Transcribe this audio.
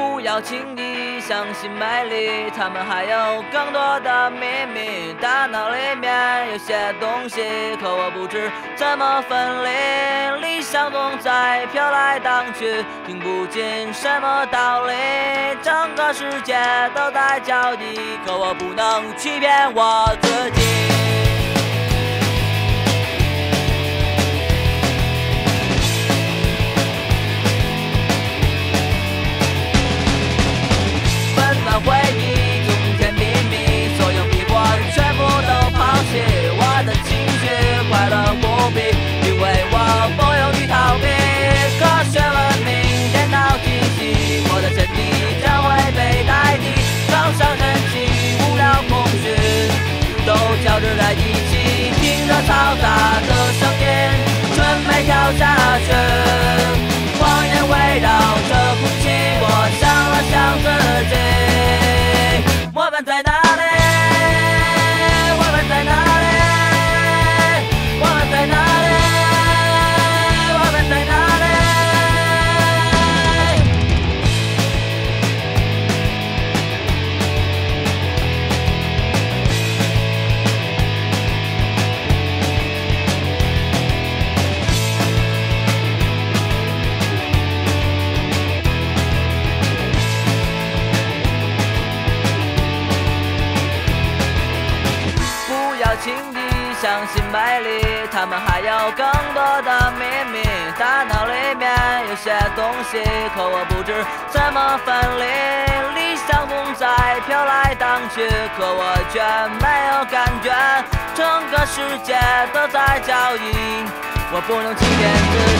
不要轻易相信美丽，他们还有更多的秘密。大脑里面有些东西，可我不知怎么分离。理想总在飘来荡去，听不进什么道理。整个世界都在交替，可我不能欺骗我自己。嘈轻易相信美丽，他们还有更多的秘密。大脑里面有些东西，可我不知怎么分离。理想总在飘来荡去，可我却没有感觉。整个世界都在交易，我不能欺骗自己，